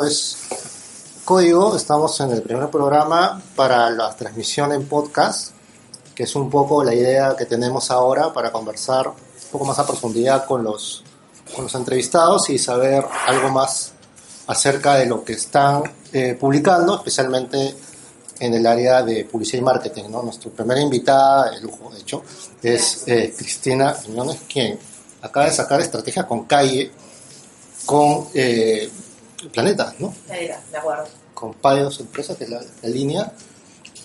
es Código, estamos en el primer programa para la transmisión en podcast, que es un poco la idea que tenemos ahora para conversar un poco más a profundidad con los, con los entrevistados y saber algo más acerca de lo que están eh, publicando, especialmente en el área de publicidad y marketing. ¿no? Nuestra primera invitada, el lujo de hecho, es eh, Cristina Quiñones, quien acaba de sacar estrategia con calle, con eh, Planeta, ¿no? Planeta, de acuerdo. Con Payos Empresa, que es la, la línea.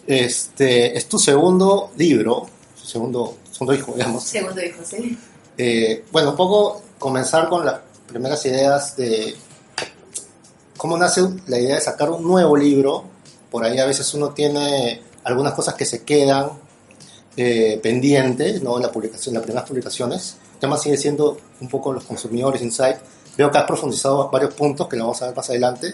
Este, es tu segundo libro, segundo, segundo hijo, digamos. Segundo hijo, sí. Eh, bueno, un poco comenzar con las primeras ideas de cómo nace la idea de sacar un nuevo libro. Por ahí a veces uno tiene algunas cosas que se quedan eh, pendientes, ¿no? En la publicación, en las primeras publicaciones. El tema sigue siendo un poco los consumidores, insight. Veo que has profundizado varios puntos que lo vamos a ver más adelante.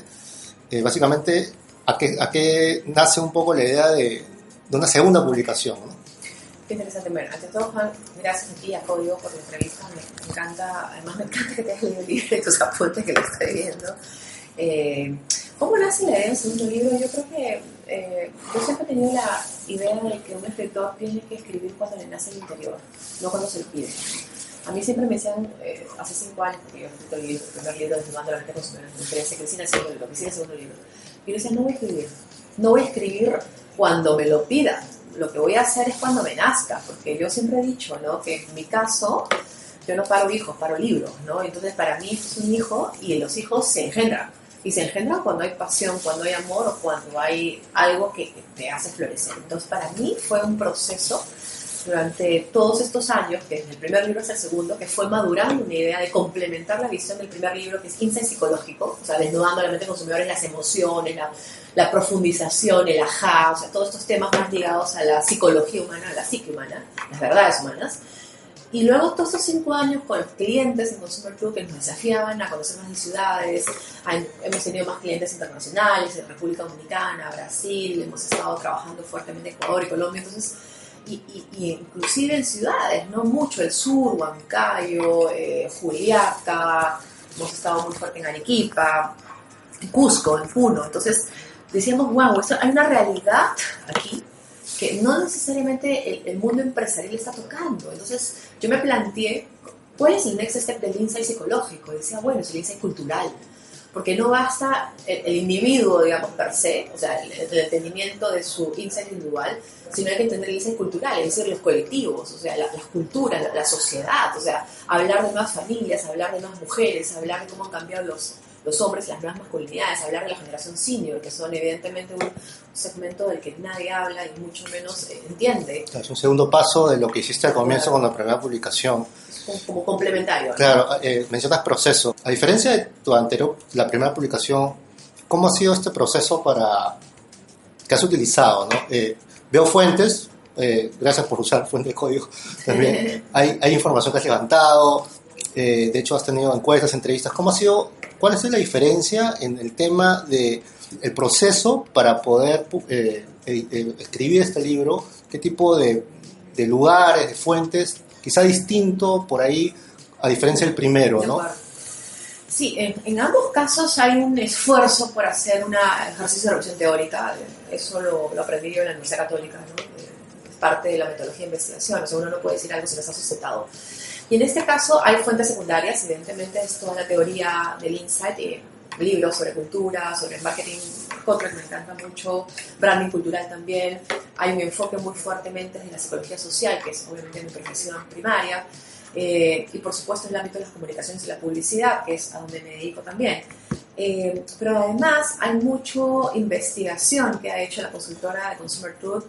Eh, básicamente, ¿a qué, ¿a qué nace un poco la idea de, de una segunda publicación? ¿no? Qué interesante. Bueno, ante todo, Juan, gracias a ti y a Código por la entrevista. Me, encanta, además me encanta que te hayas leído el libro y tus apuntes que lo estoy viendo. Eh, ¿Cómo nace la idea del segundo libro? Yo creo que eh, yo siempre he tenido la idea de que un escritor tiene que escribir cuando le nace el interior, no cuando se lo pide. A mí siempre me decían, eh, hace cinco años, porque yo escrito el, libro, el primer libro de Tomando la gente consumidora, me interesa que sigue el segundo libro. Y yo decía, no voy a escribir, no voy a escribir cuando me lo pidan, lo que voy a hacer es cuando me nazca, porque yo siempre he dicho, ¿no? Que en mi caso, yo no paro hijos, paro libros, ¿no? Entonces, para mí es un hijo y los hijos se engendran. Y se engendran cuando hay pasión, cuando hay amor o cuando hay algo que te hace florecer. Entonces, para mí fue un proceso durante todos estos años, que desde el primer libro hasta el segundo, que fue madurando una idea de complementar la visión del primer libro, que es insight psicológico, o sea, desnudando a la mente consumidores las emociones, la, la profundización, el ajá, o sea, todos estos temas más ligados a la psicología humana, a la psique humana, las verdades humanas. Y luego todos estos cinco años con los clientes en Consumer Club que nos desafiaban a conocer más de ciudades, hemos tenido más clientes internacionales en República Dominicana, Brasil, hemos estado trabajando fuertemente en Ecuador y Colombia, entonces, y, y- inclusive en ciudades, ¿no? Mucho el sur, Huancayo, eh, Juliaca, hemos estado muy fuerte en Arequipa, Cusco, en Puno, entonces decíamos, wow, esto- hay una realidad aquí que no necesariamente el, mundo empresarial está tocando. Entonces yo me planteé, ¿cuál es el next step del insight psicológico? Decía, bueno, es el insight cultural. Porque no basta el, individuo, digamos, per se, o sea, el, el entendimiento de su insight individual, sino hay que entender el insight cultural, es decir, los colectivos, o sea, la- las culturas, la, la sociedad, o sea, hablar de nuevas familias, hablar de nuevas mujeres, hablar de cómo han cambiado los, los hombres, las nuevas masculinidades, hablar de la generación senior, que son evidentemente un segmento del que nadie habla y mucho menos eh, entiende, es un segundo paso de lo que hiciste al comienzo con la primera publicación. como, como complementario. ¿no? Claro, eh, mencionas proceso. A diferencia de tu anterior, la primera publicación, ¿cómo ha sido este proceso para que has utilizado? ¿no? Eh, veo fuentes, eh, gracias por usar fuente de código también. Hay, hay información que has levantado, eh, de hecho has tenido encuestas, entrevistas. ¿Cómo ha sido, cuál es la diferencia en el tema de el proceso para poder eh, eh, escribir este libro? ¿Qué tipo de, de lugares, de fuentes? Quizá distinto por ahí, a diferencia del primero, ¿no? Sí, en, en ambos casos hay un esfuerzo por hacer un ejercicio de revisión teórica. Eso lo, lo aprendí yo en la Universidad Católica, ¿no? Es parte de la metodología de investigación. O sea, uno no puede decir algo si no está sustentado. Y en este caso hay fuentes secundarias, evidentemente es toda la teoría del insight, eh, libros sobre cultura, sobre marketing, Cochrane me encanta mucho, branding cultural también. Hay un enfoque muy fuertemente de la psicología social, que es obviamente mi profesión primaria. Eh, y por supuesto el ámbito de las comunicaciones y la publicidad, que es a donde me dedico también. Eh, pero además hay mucha investigación que ha hecho la consultora de Consumer Truth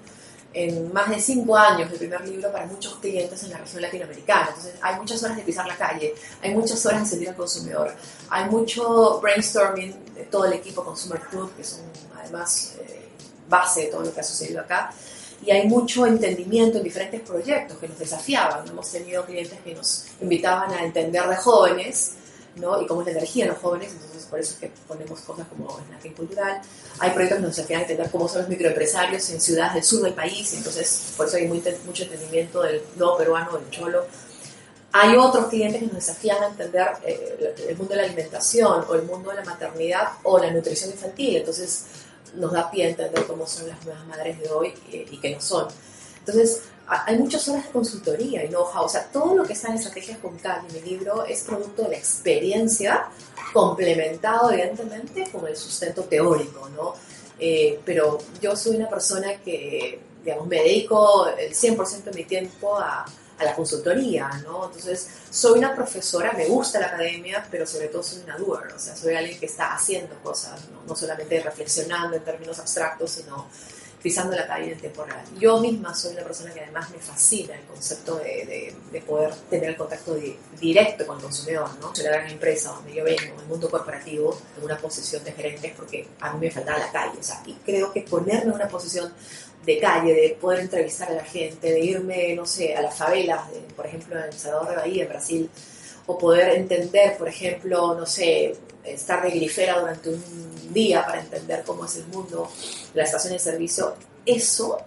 en más de cinco años del primer libro para muchos clientes en la región latinoamericana. Entonces hay muchas horas de pisar la calle, hay muchas horas de sentir al consumidor, hay mucho brainstorming de todo el equipo Consumer Truth, que son además eh, base de todo lo que ha sucedido acá y hay mucho entendimiento en diferentes proyectos que nos desafiaban. Hemos tenido clientes que nos invitaban a entender de jóvenes ¿no? y cómo es la energía de los jóvenes, entonces por eso es que ponemos cosas como snacking cultural. Hay proyectos que nos desafian a entender cómo son los microempresarios en ciudades del sur del país, entonces por eso hay muy, mucho entendimiento del nuevo peruano, del cholo. Hay otros clientes que nos desafían a entender eh, el mundo de la alimentación o el mundo de la maternidad o la nutrición infantil. Entonces nos da pie a entender cómo son las nuevas madres de hoy eh, y, qué no son. Entonces hay muchas horas de consultoría y know-how. O sea, todo lo que está en Estrategias con Cali, mi libro, es producto de la experiencia complementado, evidentemente, con el sustento teórico, ¿no? Eh, pero yo soy una persona que, digamos, me dedico el 100% de mi tiempo a a la consultoría, ¿no? Entonces, soy una profesora, me gusta la academia, pero sobre todo soy una doer, o sea, soy alguien que está haciendo cosas, no, solamente reflexionando en términos abstractos, sino pisando la calle en tiempo real. Yo misma soy una persona que además me fascina el concepto de, de, poder tener el contacto directo con el consumidor, ¿no? Soy la gran empresa donde yo vengo, en el mundo corporativo, en una posición de gerente, porque a mí me faltaba la calle, o sea, y creo que ponerme en una posición de calle, de poder entrevistar a la gente, de irme, no sé, a las favelas, por ejemplo, en El Salvador de Bahía, en Brasil, o poder entender, por ejemplo, no sé, estar de grifera durante un día para entender cómo es el mundo la estación de servicio, eso,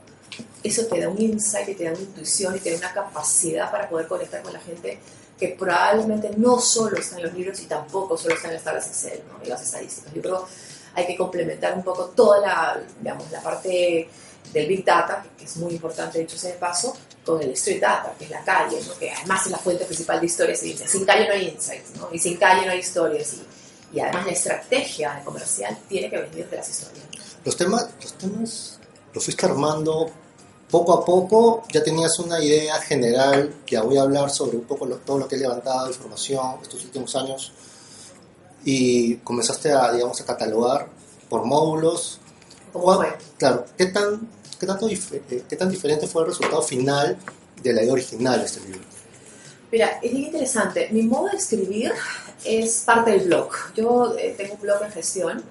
eso te da un insight y te da una intuición y te da una capacidad para poder conectar con la gente que probablemente no solo está en los libros y tampoco solo está en las tablas Excel ¿no? y las estadísticas. Yo creo hay que complementar un poco toda la, digamos, la parte del Big Data, que es muy importante, dicho sea de paso, con el Street Data, que es la calle, que además es la fuente principal de historias. Y dice, sin calle no hay insights, ¿no? y sin calle no hay historias. Y, y además la estrategia comercial tiene que venir de las historias. Los temas, los temas los fuiste armando poco a poco, ya tenías una idea general, ya voy a hablar sobre un poco todo lo que he levantado de información estos últimos años, y comenzaste a, digamos, a catalogar por módulos. ¿Cómo fue? Claro, ¿qué tan ¿Qué, tanto eh, ¿Qué tan diferente fue el resultado final de la idea original de este libro? Mira, es bien interesante. Mi modo de escribir es parte del blog. Yo eh, tengo un blog en gestión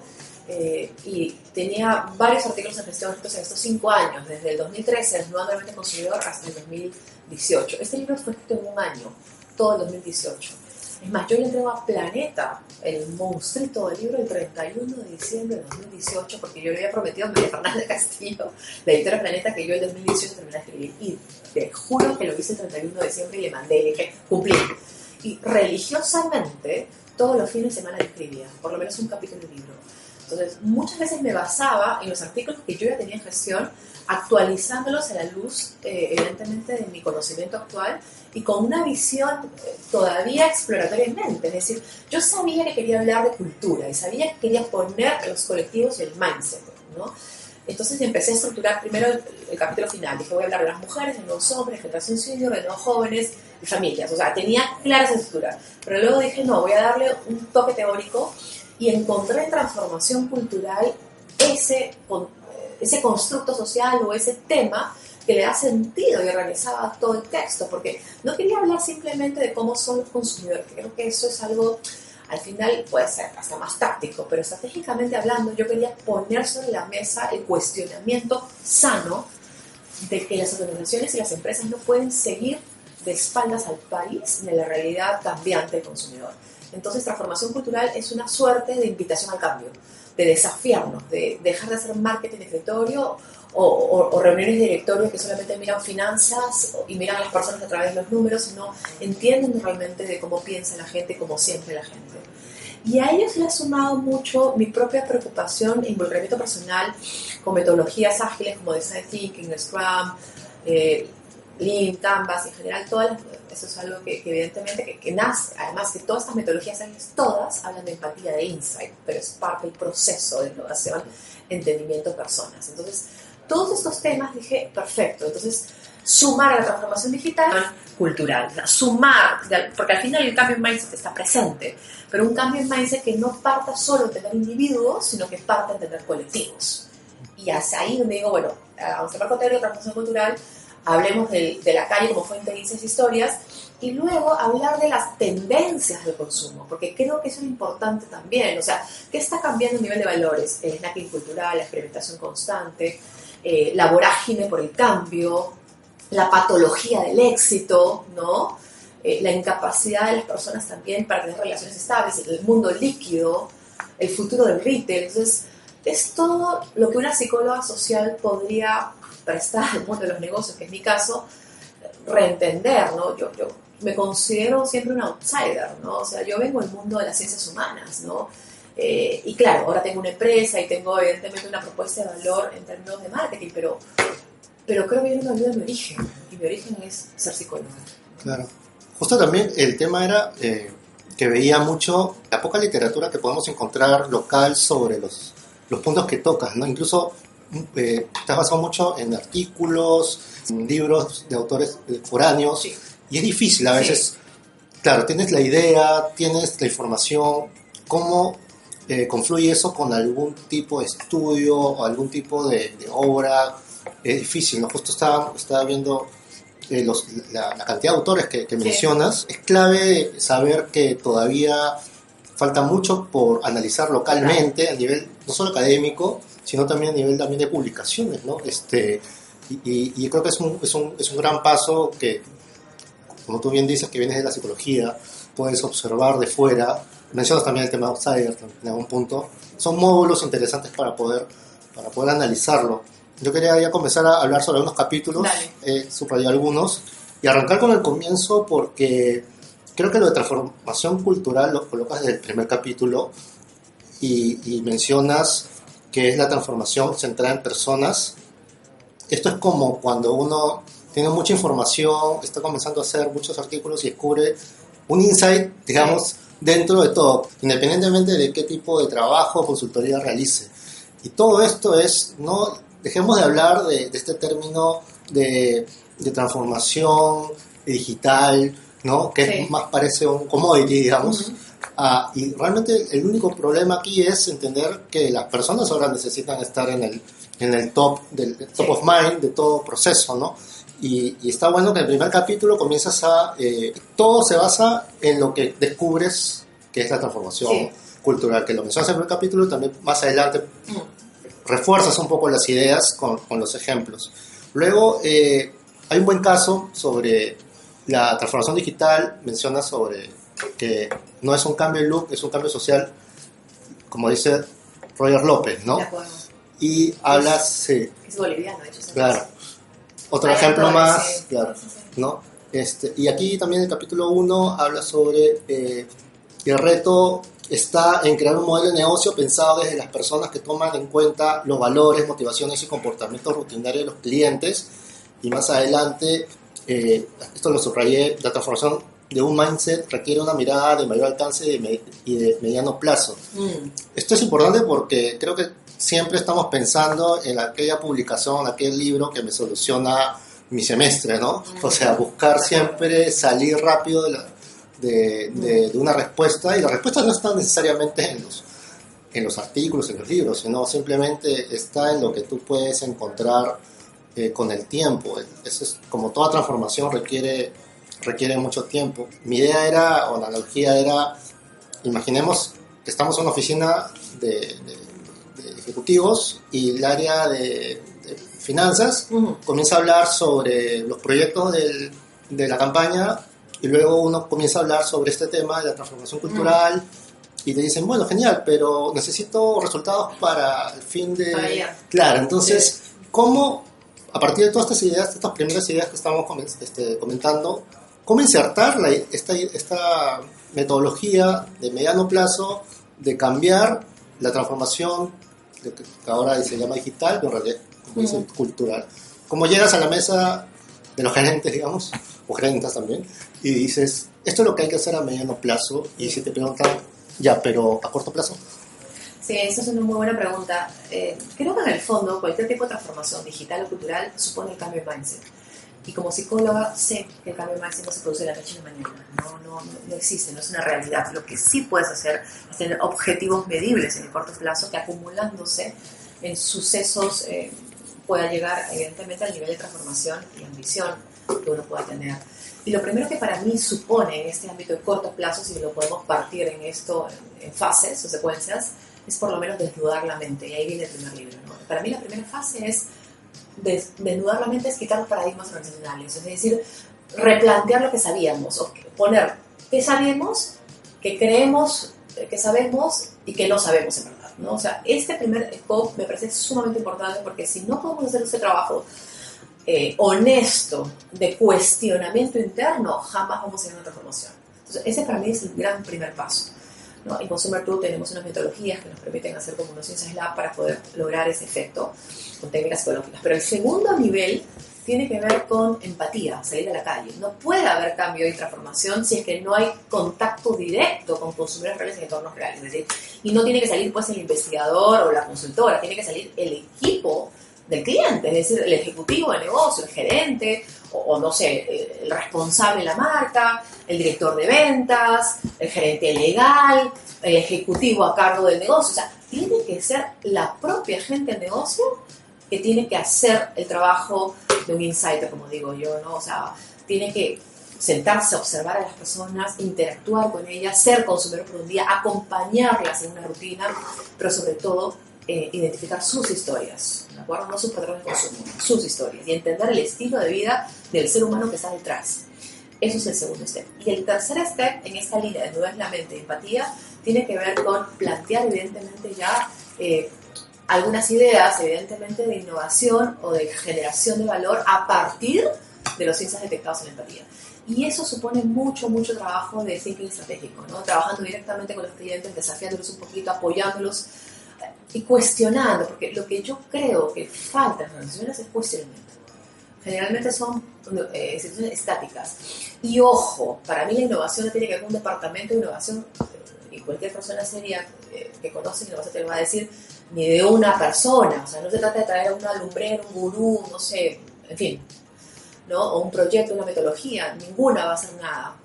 eh, y tenía varios artículos en gestión estos, en estos cinco años, desde el 2013, el nuevo consumidor, hasta el 2018. Este libro fue escrito en un año, todo el 2018. Es más, yo le entrego a Planeta el monstruito del libro el 31 de diciembre de 2018, porque yo le había prometido a María Fernanda Castillo, la editora Planeta, que yo el 2018 terminé de escribir. Y te juro que lo hice el 31 de diciembre y le mandé le dije, cumplí. Y religiosamente, todos los fines de semana escribía, por lo menos un capítulo del libro. Entonces, muchas veces me basaba en los artículos que yo ya tenía en gestión, actualizándolos a la luz, eh, evidentemente, de mi conocimiento actual y con una visión eh, todavía exploratoriamente. Es decir, yo sabía que quería hablar de cultura y sabía que quería poner los colectivos y el mindset, ¿no? Entonces empecé a estructurar primero el, capítulo final. Dije, voy a hablar de las mujeres, de los hombres, generación senior, de los jóvenes y familias. O sea, tenía clara esa estructura. Pero luego dije, no, voy a darle un toque teórico y encontré en transformación cultural ese, ese constructo social o ese tema que le da sentido y organizaba todo el texto, porque no quería hablar simplemente de cómo son los consumidores, creo que eso es algo, al final puede ser hasta más táctico, pero estratégicamente hablando, yo quería poner sobre la mesa el cuestionamiento sano de que las organizaciones y las empresas no pueden seguir de espaldas al país de la realidad cambiante del consumidor. Entonces, transformación cultural es una suerte de invitación al cambio, de desafiarnos, de dejar de hacer marketing de escritorio o, reuniones de que solamente miran finanzas y miran a las personas a través de los números, sino entienden realmente de cómo piensa la gente, como siempre la gente. Y a ellos le ha sumado mucho mi propia preocupación e involucramiento personal con metodologías ágiles como Design Thinking, Scrum, eh, Lean, Canvas, en general, todas eso es algo que, evidentemente que, nace, además que todas estas metodologías todas hablan de empatía, de insight, pero es parte del proceso de innovación, entendimiento personas. Entonces, todos estos temas dije, perfecto, entonces sumar a la transformación digital cultural, sumar, porque al final el cambio en mindset está presente, pero un cambio en mindset que no parta solo de tener individuos, sino que parta de tener colectivos. Y hacia ahí donde digo, bueno, vamos a hablar de transformación cultural, hablemos de, de, la calle como fuente de esas historias, y luego hablar de las tendencias del consumo, porque creo que eso es importante también, o sea, ¿qué está cambiando a nivel de valores? El snacking cultural, la experimentación constante, eh, la vorágine por el cambio, la patología del éxito, ¿no? Eh, la incapacidad de las personas también para tener relaciones estables, el mundo líquido, el futuro del retail. Entonces, es todo lo que una psicóloga social podría prestar al mundo de los negocios, que es mi caso, reentender, ¿no? Yo, yo, me considero siempre un outsider, ¿no? O sea, yo vengo del mundo de las ciencias humanas, ¿no? Eh, y claro, ahora tengo una empresa y tengo evidentemente una propuesta de valor en términos de marketing, pero, pero creo que yo no olvido mi origen, y mi origen es ser psicóloga. Claro. Justo también el tema era eh, que veía mucho la poca literatura que podemos encontrar local sobre los, los puntos que tocas, ¿no? Incluso eh, estás basado mucho en artículos, en libros de autores foráneos, Sí. y es difícil a veces. Claro, tienes la idea, tienes la información, ¿cómo eh, confluye eso con algún tipo de estudio o algún tipo de, de obra? Es difícil, ¿no? Justo estaba, estaba viendo eh, los- la, la cantidad de autores que, que Sí. mencionas. Es clave saber que todavía falta mucho por analizar localmente a nivel no solo académico, sino también a nivel también de publicaciones, ¿no? Este, y, y- y creo que es un, es, un, es un gran paso que, como tú bien dices, que vienes de la psicología, puedes observar de fuera, mencionas también el tema de outsider en algún punto, son módulos interesantes para poder, para poder analizarlo. Yo quería ya comenzar a hablar sobre algunos capítulos, eh, subrayé algunos, y arrancar con el comienzo porque creo que lo de transformación cultural lo colocas desde el primer capítulo y, y mencionas que es la transformación centrada en personas. Esto es como cuando uno tiene mucha información, está comenzando a hacer muchos artículos y descubre un insight, digamos, dentro de todo, independientemente de qué tipo de trabajo o consultoría realice. Y todo esto es, no dejemos de hablar de, de este término de, de transformación digital, ¿no? que Sí. es más parece un commodity, digamos. Ah, y realmente el único problema aquí es entender que las personas ahora necesitan estar en el, en el top, del top of mind de todo proceso, ¿no? Y, y está bueno que en el primer capítulo comienzas a... eh, todo se basa en lo que descubres que es la transformación Sí. cultural, que lo mencionas en el primer capítulo y también más adelante Mm. refuerzas un poco las ideas con, con los ejemplos. Luego, eh, hay un buen caso sobre la transformación digital, menciona sobre que no es un cambio de look, es un cambio social, como dice Roger López, ¿no? Y hablas, sí, Es boliviano, de hecho. claro. Otro Hay ejemplo más, sí. claro. ¿no? Este, y aquí también el capítulo 1 habla sobre eh, que el reto está en crear un modelo de negocio pensado desde las personas que toman en cuenta los valores, motivaciones y comportamientos rutinarios de los clientes. Y más adelante, eh, esto lo subrayé, la transformación de un mindset requiere una mirada de mayor alcance y de, me- y de mediano plazo. Mm. Esto es importante porque creo que siempre estamos pensando en aquella publicación, aquel libro que me soluciona mi semestre, ¿no? O sea, buscar siempre salir rápido de, la- de, de- de una respuesta y la respuesta no está necesariamente en los, en los artículos, en los libros, sino simplemente está en lo que tú puedes encontrar eh, con el tiempo. Eso es como toda transformación requiere, requiere mucho tiempo. Mi idea era, o la analogía era, imaginemos que estamos en una oficina de, de- de ejecutivos y el área de, de finanzas Ujú. comienza a hablar sobre los proyectos del- de la campaña y luego uno comienza a hablar sobre este tema de la transformación cultural y te dicen, bueno, genial, pero necesito resultados para el fin de... Allá. Claro, entonces, ¿cómo, a partir de todas estas ideas, estas primeras ideas que estamos este, comentando, cómo insertar la- esta, esta metodología de mediano plazo de cambiar la transformación de que ahora se llama digital, pero en realidad como dicen, cultural. Como llegas a la mesa de los gerentes, digamos, o gerentes también, y dices, esto es lo que hay que hacer a mediano plazo, y si te preguntan, ya, pero a corto plazo, Sí, esa es una muy buena pregunta. Eh, creo que en el fondo cualquier tipo de transformación digital o cultural supone el cambio de mindset. Y como psicóloga sé que el cambio no se produce de la noche a la mañana. No, no, no, existe, no es una realidad. Lo que sí puedes hacer es tener objetivos medibles en el corto plazo que acumulándose en sucesos eh, pueda llegar evidentemente al nivel de transformación y ambición que uno pueda tener. Y lo primero que para mí supone en este ámbito de corto plazo, si lo podemos partir en esto en fases o secuencias, es por lo menos desnudar la mente. Y ahí viene el primer libro. ¿no? Para mí la primera fase es des- desnudar la mente, es quitar los paradigmas organizacionales. Es decir, replantear lo que sabíamos, o poner qué sabemos, qué creemos que sabemos y que no sabemos en verdad. ¿no? O sea, este primer scope me parece sumamente importante porque si no podemos hacer ese trabajo eh, honesto de cuestionamiento interno, jamás vamos a tener una transformación. Entonces, ese para mí es el gran primer paso. ¿No? En Consumer Tool tenemos unas metodologías que nos permiten hacer como unos ciencias lab para poder lograr ese efecto con técnicas psicológicas. Pero el segundo nivel tiene que ver con empatía, salir a la calle. No puede haber cambio y transformación si es que no hay contacto directo con consumidores reales en entornos reales. Es decir, y no tiene que salir pues el investigador o la consultora, tiene que salir el equipo del cliente, es decir, el ejecutivo de negocio, el gerente, o, no sé, el responsable de la marca, el director de ventas, el gerente legal, el ejecutivo a cargo del negocio. O sea, tiene que ser la propia gente del negocio que tiene que hacer el trabajo de un insider, como digo yo, ¿no? O sea, tiene que sentarse, observar a las personas, interactuar con ellas, ser consumidor por un día, acompañarlas en una rutina, pero sobre todo eh, identificar sus historias, No sus patrones de consumo, sus historias y entender el estilo de vida del ser humano que está detrás. Eso es el segundo step. Y el tercer step en esta línea de nueva es la mente empatía tiene que ver con plantear evidentemente ya eh, algunas ideas, evidentemente, de innovación o de generación de valor a partir de los ciencias detectados en empatía. Y eso supone mucho, mucho trabajo de thinking estratégico, ¿no? Trabajando directamente con los clientes, desafiándolos un poquito, apoyándolos y cuestionando, porque lo que yo creo que falta en las organizaciones es cuestionamiento. Generalmente son eh, instituciones estáticas. Y ojo, para mí la innovación no tiene que con un departamento de innovación, eh, y cualquier persona seria que conoce innovación te lo va a decir, ni de una persona. O sea, no se trata de traer a una lumbrera, un gurú, no sé, en fin, ¿no? O un proyecto, una metodología, ninguna va a hacer nada.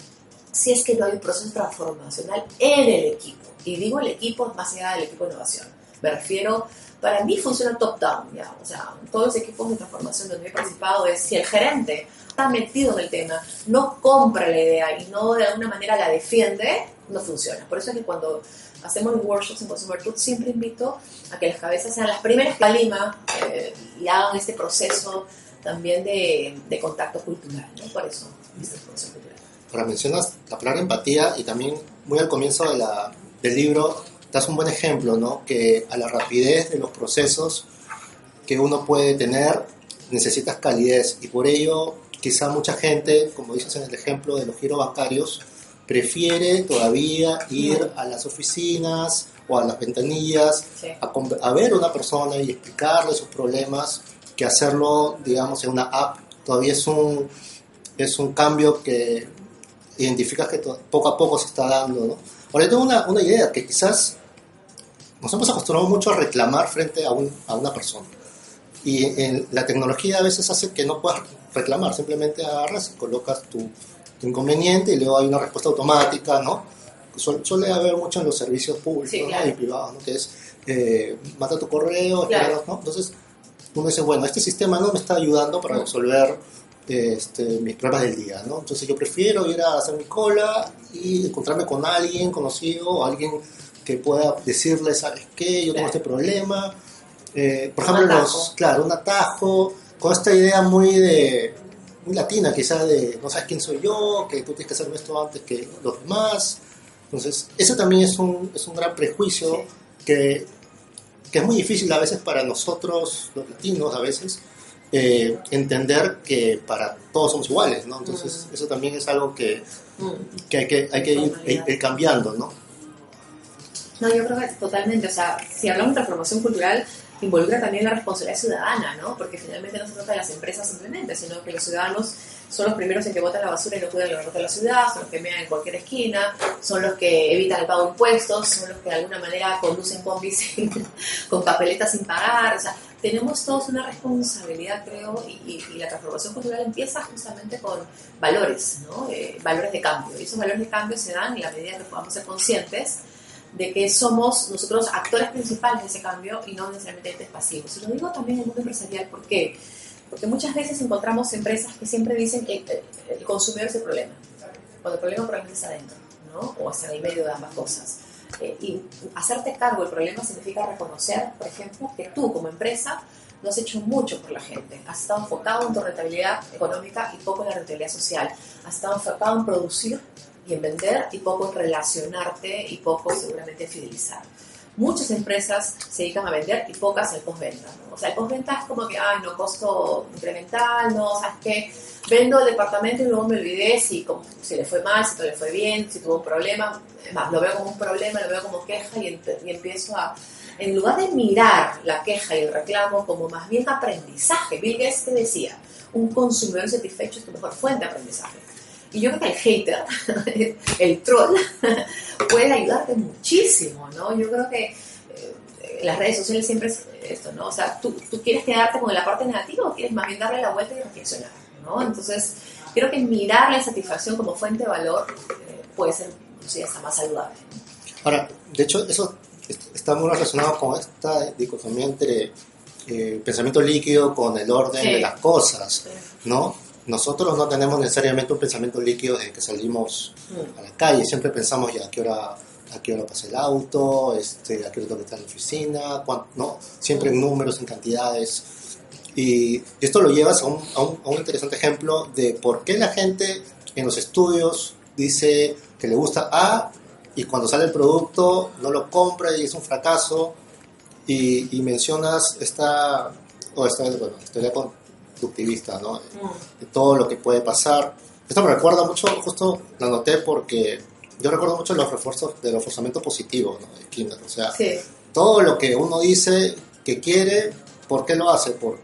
Si es que no hay un proceso transformacional en el equipo. Y digo el equipo más allá del equipo de innovación. Me refiero, para mí funciona top-down, ya. O sea, todos los equipos de transformación donde he participado es si el gerente está metido en el tema, no compra la idea y no de alguna manera la defiende, no funciona. Por eso es que cuando hacemos workshops en Consumer Tools, siempre invito a que las cabezas sean las primeras que Lima eh, y hagan este proceso también de, de contacto cultural, ¿no? Por eso, este proceso cultural. Ahora mencionas la palabra empatía y también muy al comienzo de la, del libro das un buen ejemplo, ¿no? Que a la rapidez de los procesos que uno puede tener necesitas calidez y por ello quizá mucha gente, como dices en el ejemplo de los giros bancarios, prefiere todavía ir a las oficinas o a las ventanillas a, ver a una persona y explicarle sus problemas que hacerlo, digamos, en una app. Todavía es un, es un cambio que identificas que poco a poco se está dando. ¿no? Ahora, tengo una, una idea que quizás nos hemos acostumbrado mucho a reclamar frente a, un, a una persona. Y en la tecnología a veces hace que no puedas reclamar, simplemente agarras y colocas tu, inconveniente y luego hay una respuesta automática, ¿no? Suele, haber mucho en los servicios públicos y privados, ¿no? Que es, eh, mata tu correo, ¿no? Entonces, uno dice, bueno, este sistema no me está ayudando para resolver este, mis problemas del día, ¿no? Entonces yo prefiero ir a hacer mi cola y encontrarme con alguien conocido o alguien que pueda decirle, ¿sabes qué? Yo tengo este problema. Eh, por ejemplo, los, claro, un atajo, con esta idea muy de muy latina, quizás de no sabes quién soy yo, que tú tienes que hacerme esto antes que los demás. Entonces, eso también es un, es un gran prejuicio que, que, es muy difícil a veces para nosotros, los latinos, a veces, eh, entender que para todos somos iguales, ¿no? Entonces, mm. eso también es algo que, mm. que hay que, hay que ir, cambiando, ¿no? No, yo creo que totalmente, o sea, si hablamos de transformación cultural, involucra también la responsabilidad ciudadana, ¿no? Porque finalmente no se trata de las empresas simplemente, sino que los ciudadanos son los primeros en que botan la basura y no cuidan los de la ciudad, son los que mean en cualquier esquina, son los que evitan el pago de impuestos, son los que de alguna manera conducen combis con papeletas sin pagar, o sea, tenemos todos una responsabilidad, creo, y, la transformación cultural empieza justamente con valores, ¿no? Eh, valores de cambio. Y esos valores de cambio se dan en la medida que podamos ser conscientes de que somos nosotros actores principales de ese cambio y no necesariamente pasivos. Y lo digo también en el mundo empresarial, ¿por qué? Porque muchas veces encontramos empresas que siempre dicen que el consumidor es el problema, cuando el problema probablemente está adentro, ¿no? O está en el medio de ambas cosas. Eh, y hacerte cargo del problema significa reconocer, por ejemplo, que tú como empresa no has hecho mucho por la gente. Has estado enfocado en tu rentabilidad económica y poco en la rentabilidad social. Has estado enfocado en producir y en vender y poco en relacionarte y poco seguramente en fidelizar. muchas empresas se dedican a vender y pocas al postventa. ¿no? O sea, el postventa es como que, ay, no, costo incremental, no, o sea, es que vendo el departamento y luego me olvidé si, como, si le fue mal, si todo le fue bien, si tuvo un problema. Es más, lo veo como un problema, lo veo como queja y, y empiezo a, en lugar de mirar la queja y el reclamo como más bien aprendizaje, Bill Gates te decía, un consumidor satisfecho es tu mejor fuente de aprendizaje. Y yo creo que el hater, el troll, puede ayudarte muchísimo, ¿no? Yo creo que eh, las redes sociales siempre es esto, ¿no? O sea, ¿tú, ¿tú, quieres quedarte con la parte negativa o quieres más bien darle la vuelta y reflexionar, ¿no? Entonces, creo que mirar la satisfacción como fuente de valor eh, puede ser, sí, hasta más saludable. Ahora, de hecho, eso está muy relacionado con esta dicotomía entre eh, pensamiento líquido con el orden sí. de las cosas, ¿no? Nosotros no tenemos necesariamente un pensamiento líquido desde que salimos mm. a la calle, siempre pensamos ya a qué hora a qué hora pasa el auto, este, a qué hora tengo que estar en la oficina, cuánto, ¿no? siempre en números, en cantidades. Y esto lo llevas a un, a, un, a un interesante ejemplo de por qué la gente en los estudios dice que le gusta A y cuando sale el producto no lo compra y es un fracaso. Y, y mencionas esta, o esta bueno, historia conductivista, ¿no? De todo lo que puede pasar. Esto me recuerda mucho, justo lo noté porque yo recuerdo mucho los refuerzos del reforzamiento positivo ¿no? de Kinder. O sea, Sí. todo lo que uno dice que quiere, ¿por qué lo hace? Porque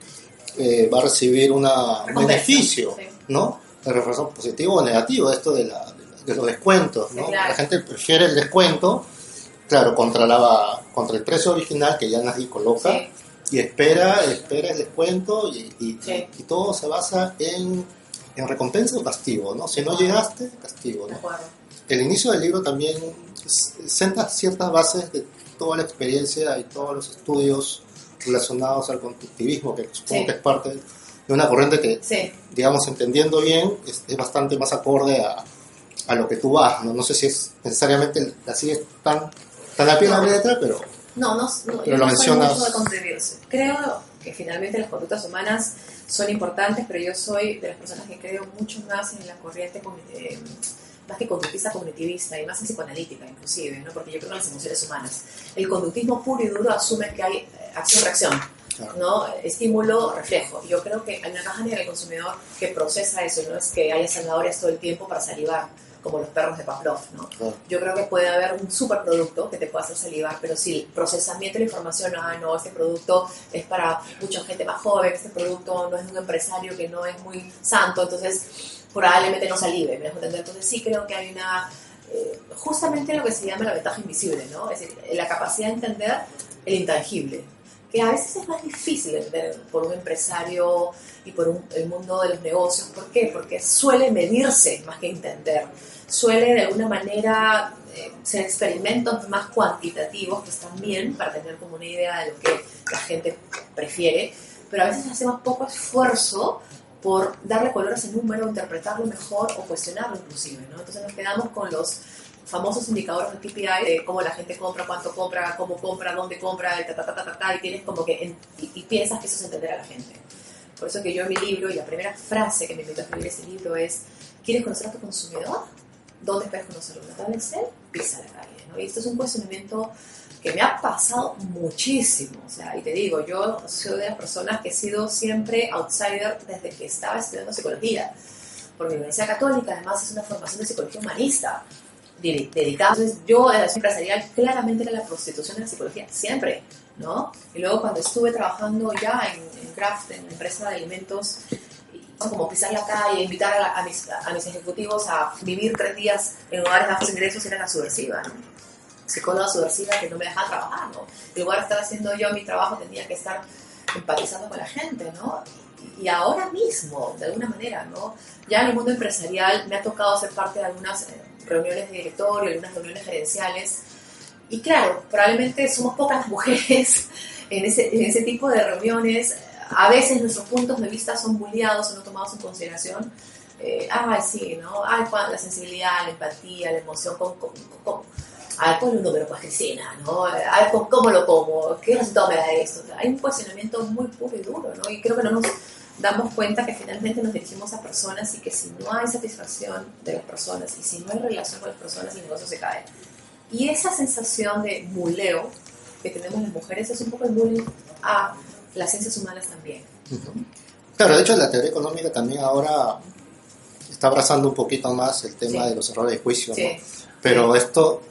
eh, va a recibir una, un beneficio, sí. ¿no? El refuerzo positivo o negativo, esto de, la, de los descuentos, ¿no? Sí, claro. La gente prefiere el descuento, claro, contra, la, contra el precio original que ya nadie coloca. Y espera, espera el descuento y, y- Sí. y todo se basa en, en recompensa o castigo, ¿no? Si no llegaste, castigo, ¿no? el inicio del libro también senta ciertas bases de toda la experiencia y todos los estudios relacionados al conductivismo, que supongo Sí. que es parte de una corriente que, Sí. digamos, entendiendo bien, es, es bastante más acorde a, a lo que tú vas. ¿no? no sé si es necesariamente la sigues tan, tan a pie la letra, pero No, no, no Pero yo lo no soy mucho de contribuirse. Creo que finalmente las conductas humanas son importantes, pero yo soy de las personas que creo mucho más en la corriente eh, más que conductista cognitivista y más en psicoanalítica inclusive, ¿no? porque yo creo en las emociones humanas. El conductismo puro y duro asume que hay eh, acción-reacción, claro, ¿no? estímulo, reflejo. Yo creo que hay una caja negra del consumidor que procesa eso, no es que haya zanahorias todo el tiempo para salivar, como los perros de Pavlov. ¿no? Yo creo que puede haber un superproducto que te pueda hacer salivar, pero si el procesamiento de la información, ah, no, este producto es para mucha gente más joven, este producto no es de un empresario que no es muy santo, entonces probablemente no salive, ¿me? Entonces sí creo que hay una, eh, justamente lo que se llama la ventaja invisible, ¿no? Es decir, la capacidad de entender el intangible, que a veces es más difícil de entender por un empresario y por un- el mundo de los negocios. ¿Por qué? Porque suele medirse más que entender. Suele de alguna manera eh, ser experimentos más cuantitativos que están bien para tener como una idea de lo que la gente prefiere, pero a veces hacemos poco esfuerzo por darle color a ese número, interpretarlo mejor o cuestionarlo inclusive, ¿no? Entonces nos quedamos con los famosos indicadores de KPI de cómo la gente compra, cuánto compra, cómo compra, dónde compra, y, ta, ta, ta, ta, ta, y tienes como que en- y, y piensas que eso es entender a la gente. Por eso que yo en mi libro, y la primera frase que me invitó a escribir ese libro es, ¿quieres conocer a tu consumidor? ¿Dónde esperas conocerlo? ¿En la tabla Excel? Pisa la calle. ¿no? Y esto es un cuestionamiento que me ha pasado muchísimo. O sea, y te digo, yo soy de las personas que he sido siempre outsider desde que estaba estudiando psicología. Porque la Universidad Católica además es una formación de psicología humanista dedicada. Entonces yo en la empresarial claramente era la prostitución de la psicología, siempre, ¿no? Y luego cuando estuve trabajando ya en, en en la empresa de alimentos, como pisar la calle, invitar a, la- a mis, a mis ejecutivos a vivir tres días en lugares bajos ingresos era la subversiva, ¿no? psicóloga subversiva que no me dejaba trabajar, ¿no? En lugar de estar haciendo yo mi trabajo, tenía que estar empatizando con la gente, ¿no? Y ahora mismo, de alguna manera, ¿no? Ya en el mundo empresarial me ha tocado ser parte de algunas eh, reuniones de directorio, algunas reuniones gerenciales, y claro, probablemente somos pocas mujeres en ese, en ese tipo de reuniones. A veces nuestros puntos de vista son bulleados o no tomados en consideración. Eh, ay, sí, ¿no? Ay, la sensibilidad, la empatía, la emoción, con, con, con- a ver, ponle un número, pues, Cristina, ¿no? A ver, ¿cómo, cómo lo como? ¿Qué resultado me da esto? Hay un cuestionamiento muy puro y duro, ¿no? Y creo que no nos damos cuenta que finalmente nos dirigimos a personas y que si no hay satisfacción de las personas y si no hay relación con las personas, el negocio se cae. Y esa sensación de muleo que tenemos las mujeres es un poco el bullying a las ciencias humanas también. Claro, de hecho la teoría económica también ahora está abrazando un poquito más el tema Sí. de los errores de juicio, Sí. ¿no? Pero esto,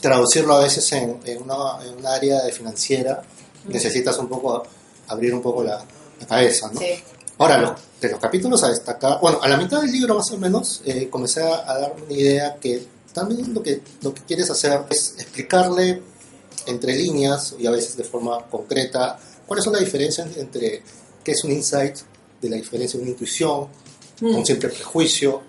traducirlo a veces en, en una, en un área de financiera, necesitas un poco abrir un poco la, la cabeza, ¿no? Ahora, lo- de los capítulos a destacar, bueno, a la mitad del libro más o menos, eh, comencé a, a dar una idea que también lo que, lo que quieres hacer es explicarle entre líneas y a veces de forma concreta cuáles son las diferencias entre qué es un insight, de la diferencia de una intuición, Mm. un simple prejuicio,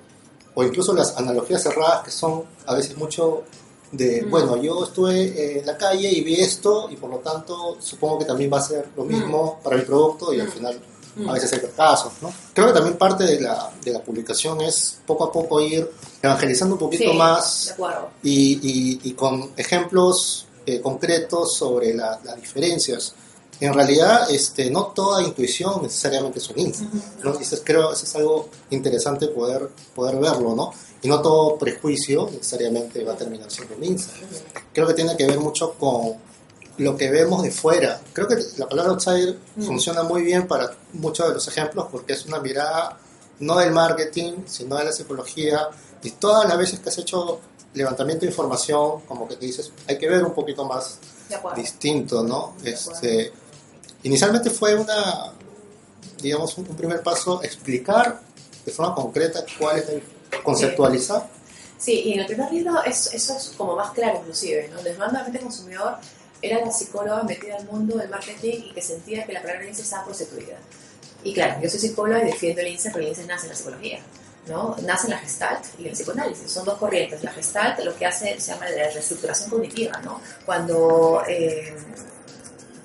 o incluso las analogías cerradas que son a veces mucho de, Mm. bueno, yo estuve en la calle y vi esto y por lo tanto supongo que también va a ser lo mismo para mi producto y al Mm. final Mm. A veces hay casos, ¿no? Creo que también parte de la, de la publicación es poco a poco ir evangelizando un poquito Sí, más y, y- y con ejemplos eh, concretos sobre la- las diferencias. En realidad, este, no toda intuición necesariamente es un insight. ¿no? Eso es- creo que eso es algo interesante poder, poder verlo, ¿no? Y no todo prejuicio necesariamente va a terminar siendo un. Creo que tiene que ver mucho con lo que vemos de fuera. Creo que la palabra outsider Mm. funciona muy bien para muchos de los ejemplos porque es una mirada no del marketing, sino de la psicología. Y todas las veces que has hecho levantamiento de información, como que te dices, hay que ver un poquito más distinto, ¿no? Este, inicialmente fue una, digamos, un, primer paso explicar de forma concreta cuál es la conceptualizar. Sí, y en el primer libro es- eso es como más claro inclusive, ¿no? Desnuda consumidor era la psicóloga metida al mundo del marketing y que sentía que la palabra INSE estaba prostituida. Y claro, yo soy psicóloga y defiendo el INSE, pero el INSE nace en la psicología, ¿no? Nace en la Gestalt y en el psicoanálisis. Son dos corrientes. La Gestalt lo que hace se llama la reestructuración cognitiva, ¿no? Cuando eh,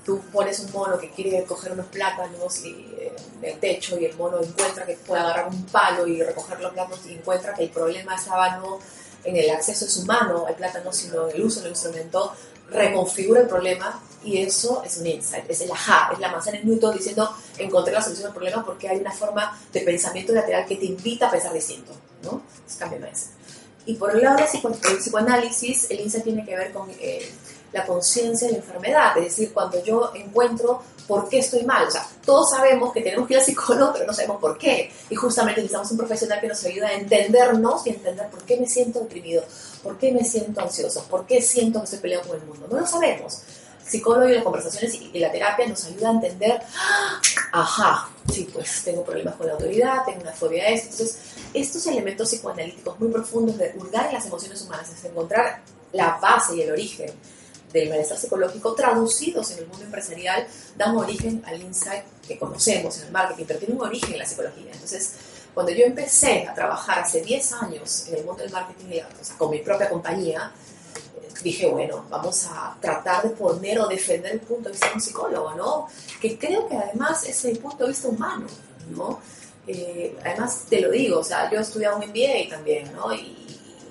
tú pones un mono que quiere coger unos plátanos y, eh, del techo y el mono encuentra que puede agarrar un palo y recoger los plátanos y encuentra que el problema estaba no en el acceso de su mano al plátano, sino en el uso del instrumento, reconfigura el problema y eso es un insight, es el ajá, es la manzana en Newton diciendo encontré la solución al problema porque hay una forma de pensamiento lateral que te invita a pensar distinto, ¿no? Es cambio de. Y por el lado del psicoanálisis, el insight tiene que ver con eh, la conciencia de la enfermedad, es decir, cuando yo encuentro por qué estoy mal. O sea, todos sabemos que tenemos que ir al psicólogo, pero no sabemos por qué. Y justamente necesitamos un profesional que nos ayude a entendernos y entender por qué me siento deprimido, por qué me siento ansioso, por qué siento que estoy peleado con el mundo. No lo sabemos. El psicólogo y las conversaciones y, y la terapia nos ayuda a entender, ¡ah! ajá, sí, pues tengo problemas con la autoridad, tengo una fobia a esto. Entonces, estos elementos psicoanalíticos muy profundos de hurgar en las emociones humanas es encontrar la base y el origen del malestar psicológico traducidos en el mundo empresarial dan origen al insight que conocemos en el marketing, pero tiene un origen en la psicología. Entonces, cuando yo empecé a trabajar hace 10 años en el mundo del marketing, o sea, con mi propia compañía, eh, dije, bueno, vamos a tratar de poner o defender el punto de vista de un psicólogo, ¿no? Que creo que además es el punto de vista humano, ¿no? Eh, además, te lo digo, o sea, yo he estudiado un MBA también, ¿no? Y,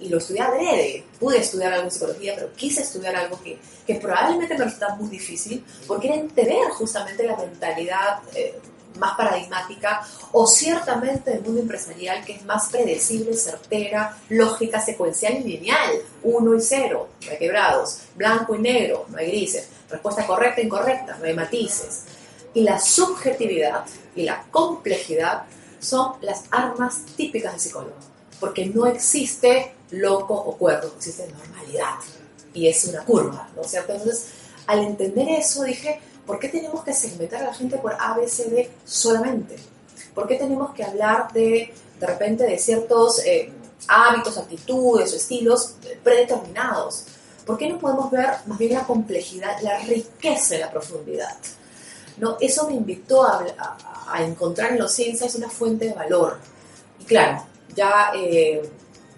y lo estudié adrede. Pude estudiar algo en psicología, pero quise estudiar algo que, que probablemente me resultaba muy difícil, porque era entender justamente la mentalidad eh, más paradigmática o ciertamente el mundo empresarial que es más predecible, certera, lógica, secuencial y lineal. Uno y cero, no hay quebrados. Blanco y negro, no hay grises. Respuesta correcta e incorrecta, no hay matices. Y la subjetividad y la complejidad son las armas típicas del psicólogo, porque no existe loco o cuerdo, existe normalidad y es una curva, ¿no es cierto? Entonces, al entender eso dije, ¿por qué tenemos que segmentar a la gente por ABCD solamente? ¿Por qué tenemos que hablar de, de repente, de ciertos eh, hábitos, actitudes o estilos predeterminados? ¿Por qué no podemos ver más bien la complejidad, la riqueza y la profundidad? ¿no? Eso me invitó a, a, a, encontrar en los insights una fuente de valor. Y claro, ya eh,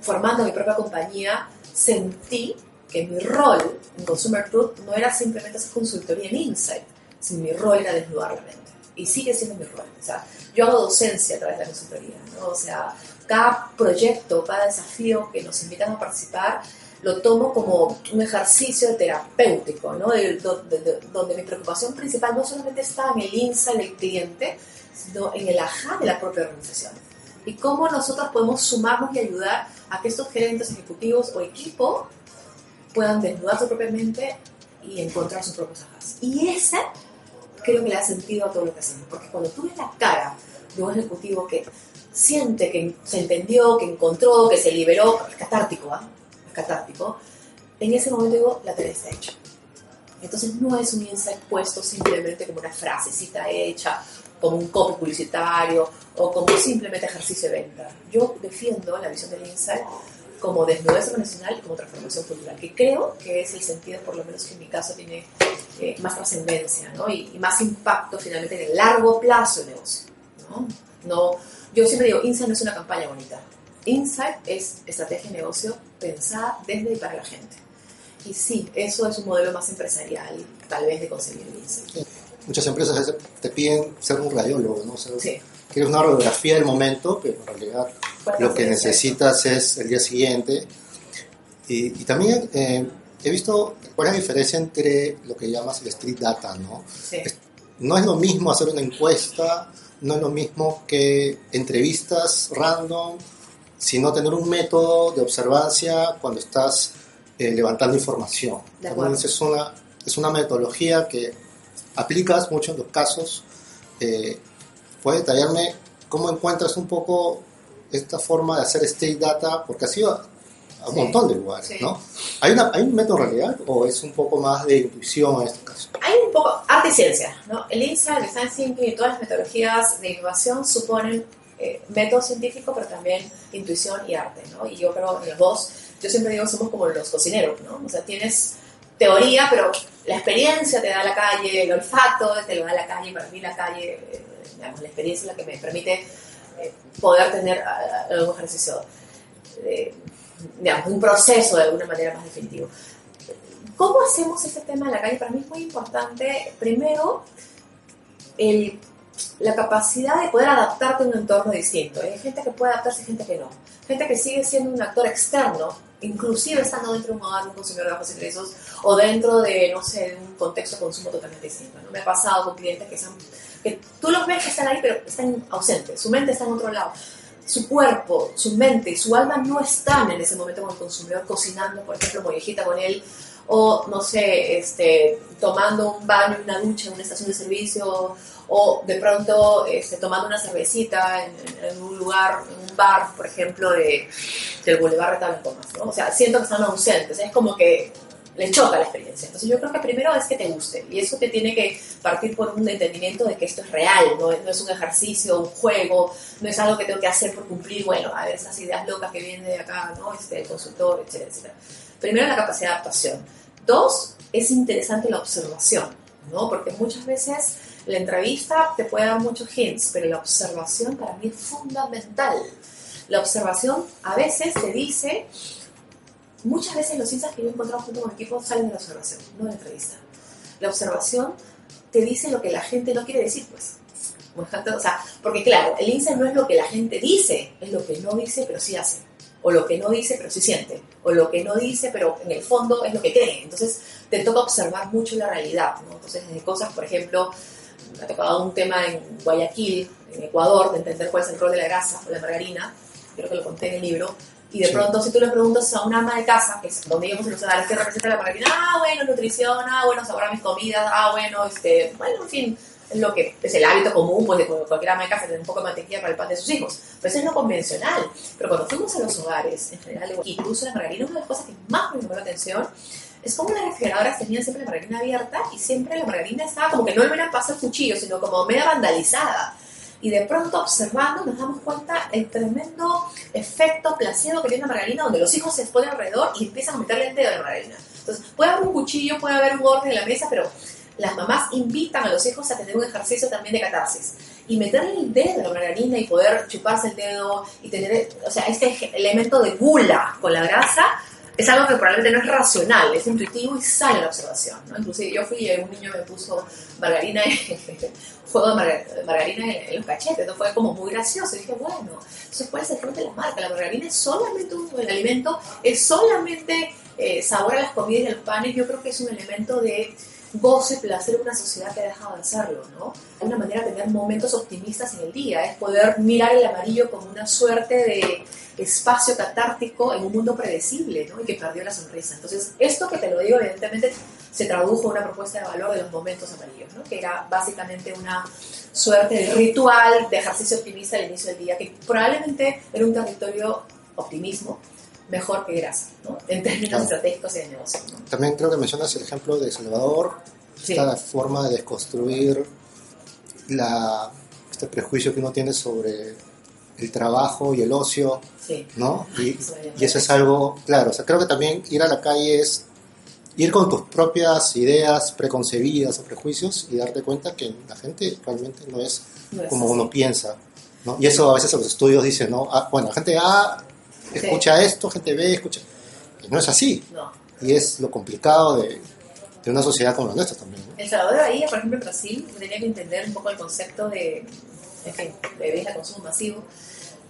formando mi propia compañía, sentí que mi rol en Consumer Truth no era simplemente hacer consultoría en Insight, sino mi rol era desnudar la mente. Y sigue siendo mi rol. O sea, yo hago docencia a través de la consultoría. ¿no? O sea, cada proyecto, cada desafío que nos invitan a participar, lo tomo como un ejercicio terapéutico, ¿no? De, de, de, donde mi preocupación principal no solamente está en el insight del cliente, sino en el ajá de la propia organización. Y cómo nosotros podemos sumarnos y ayudar a que estos gerentes ejecutivos o equipo puedan desnudar su propia mente y encontrar sus propios ajá. cosas. Y ese creo que le da sentido a todo lo que hacemos, porque cuando tú ves la cara de un ejecutivo que siente que se entendió, que encontró, que se liberó, es catártico, ¿ah? Es catártico. En ese momento digo, la tarea está hecha. Entonces no es un insight puesto simplemente como una frasecita hecha, como un copy publicitario o como simplemente ejercicio de venta. Yo defiendo la visión del insight como desnudez organizacional y como transformación cultural, que creo que es el sentido, por lo menos que en mi caso tiene eh, más trascendencia ¿no? y, y, más impacto finalmente en el largo plazo del negocio. ¿no? No, yo siempre digo, Insight no es una campaña bonita. Insight es estrategia de negocio pensada desde y para la gente. Y sí, eso es un modelo más empresarial, tal vez, de conseguir el Insight. Muchas empresas te piden ser un radiólogo, ¿no? Ser, sí. Quieres una radiografía del momento, pero en realidad lo que necesitas es el día siguiente. Y, y también eh, he visto cuál es la diferencia entre lo que llamas el street data, ¿no? Sí. No es lo mismo hacer una encuesta no es lo mismo que entrevistas random, sino tener un método de observancia cuando estás eh, levantando información. Es una, es una metodología que aplicas mucho en los casos. Eh, ¿Puedes detallarme cómo encuentras un poco esta forma de hacer state data? Porque ha sido a un Sí. montón de lugares, Sí. ¿no? ¿Hay, una, ¿Hay un método en realidad o es un poco más de intuición en este caso? Hay un poco arte y ciencia, ¿no? El INSA, el Design Thinking y todas las metodologías de innovación suponen eh, método científico, pero también intuición y arte, ¿no? Y yo creo en los dos, yo siempre digo, somos como los cocineros, ¿no? O sea, tienes teoría, pero la experiencia te da la calle, el olfato te lo da la calle, para mí la calle, eh, digamos, la experiencia es la que me permite eh, poder tener ah, algún ejercicio, de, digamos, un proceso de alguna manera más definitivo. ¿Cómo hacemos este tema en la calle? Para mí es muy importante, primero, el, la capacidad de poder adaptarte a un entorno distinto. Hay gente que puede adaptarse y gente que no. Gente que sigue siendo un actor externo, inclusive estando dentro de un hogar de un consumidor de bajos ingresos o dentro de, no sé, un contexto de consumo totalmente distinto. ¿no? Me ha pasado con clientes que, son, que tú los ves que están ahí, pero están ausentes. Su mente está en otro lado su cuerpo, su mente y su alma no están en ese momento con el consumidor cocinando, por ejemplo, mollejita con él, o no sé, este, tomando un baño, una ducha en una estación de servicio, o de pronto este, tomando una cervecita en, en, un lugar, en un bar, por ejemplo, de, del Boulevard Retablo Comas, ¿no? O sea, siento que están ausentes, es como que le choca la experiencia. Entonces yo creo que primero es que te guste y eso te tiene que partir por un entendimiento de que esto es real, no, no es un ejercicio, un juego, no es algo que tengo que hacer por cumplir, bueno, a ver, esas ideas locas que vienen de acá, ¿no? Este, el consultor, etcétera, etcétera. Primero la capacidad de adaptación. Dos, es interesante la observación, ¿no? Porque muchas veces la entrevista te puede dar muchos hints, pero la observación para mí es fundamental. La observación a veces te dice muchas veces los insights que yo he encontrado junto con equipo salen de la observación, no de la entrevista. La observación te dice lo que la gente no quiere decir, pues. O porque claro, el insight no es lo que la gente dice, es lo que no dice pero sí hace. O lo que no dice pero sí siente. O lo que no dice pero en el fondo es lo que cree. Entonces te toca observar mucho la realidad, ¿no? Entonces desde cosas, por ejemplo, ha tocado un tema en Guayaquil, en Ecuador, de entender cuál es el rol de la grasa o la margarina, creo que lo conté en el libro, y de sí. pronto, si tú le preguntas a una ama de casa, que es donde íbamos en los hogares, ¿qué representa la margarina? Ah, bueno, nutrición, ah, bueno, sabor a mis comidas, ah, bueno, este, bueno, en fin, es lo que es el hábito común, pues, de cualquier ama de casa, tener un poco de mantequilla para el pan de sus hijos. Pero eso es lo convencional. Pero cuando fuimos a los hogares, en general, incluso la margarina, una de las cosas que más me llamó la atención es como las refrigeradoras tenían siempre la margarina abierta y siempre la margarina estaba como que no le hubieran pasado el cuchillo, sino como media vandalizada y de pronto observando nos damos cuenta el tremendo efecto placebo que tiene la margarina donde los hijos se ponen alrededor y empiezan a meterle el dedo a la margarina. Entonces puede haber un cuchillo, puede haber un orden en la mesa, pero las mamás invitan a los hijos a tener un ejercicio también de catarsis y meterle el dedo a la margarina y poder chuparse el dedo y tener, o sea, este elemento de gula con la grasa es algo que probablemente no es racional, es intuitivo y sale la observación. ¿no? Inclusive yo fui y un niño me puso margarina, fuego de margar, margarina en, los cachetes, entonces fue como muy gracioso. Dije, bueno, eso puede ser rol de la marca. La margarina es solamente un el alimento, es solamente eh, sabor a las comidas y a los panes. Yo creo que es un elemento de goce, placer en una sociedad que ha dejado de hacerlo, ¿no? Una manera de tener momentos optimistas en el día, es poder mirar el amarillo como una suerte de espacio catártico en un mundo predecible, ¿no? Y que perdió la sonrisa. Entonces, esto que te lo digo, evidentemente, se tradujo en una propuesta de valor de los momentos amarillos, ¿no? Que era básicamente una suerte de ritual de ejercicio optimista al inicio del día, que probablemente era un territorio optimismo, mejor que grasa, ¿no? en términos estratégicos y de negocio. También creo que mencionas el ejemplo de Salvador, esta forma de desconstruir la, este prejuicio que uno tiene sobre el trabajo y el ocio, ¿no? Y, y, eso es algo, claro, o sea, creo que también ir a la calle es ir con tus propias ideas preconcebidas o prejuicios y darte cuenta que la gente realmente no es, como uno piensa, ¿no? Y eso a veces los estudios dicen, ¿no? Ah, bueno, la gente A escucha esto, gente B escucha... Y no es así. Y es lo complicado de, de una sociedad como la nuestra también. El Salvador Bahía, por ejemplo, en Brasil, tenía que entender un poco el concepto de, en fin, bebés consumo masivo.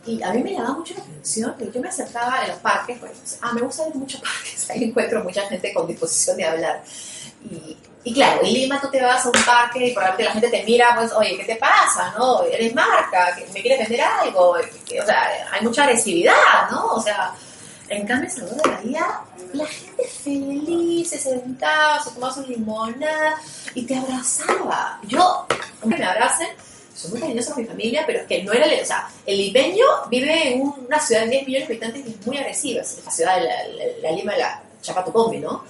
Y a mí me llamaba mucho la atención, que yo me acercaba en los parques, pues, ah, me gusta ir muchos parques, ahí encuentro mucha gente con disposición de hablar. Y, y claro, en Lima tú te vas a un parque y probablemente la gente te mira, pues, oye, ¿qué te pasa? ¿No? Eres marca, ¿me quieres vender algo? O sea, hay mucha agresividad, ¿no? O sea, en cambio, en Salvador de Bahía, la gente feliz, se sentaba, se tomaba su limonada y te abrazaba. Yo, aunque me abracen, soy muy cariñosa con mi familia, pero es que no era, o sea, el limeño vive en una ciudad de 10 millones de habitantes y es muy agresiva, es la ciudad de la, Lima de la Chapatocombi, ¿no?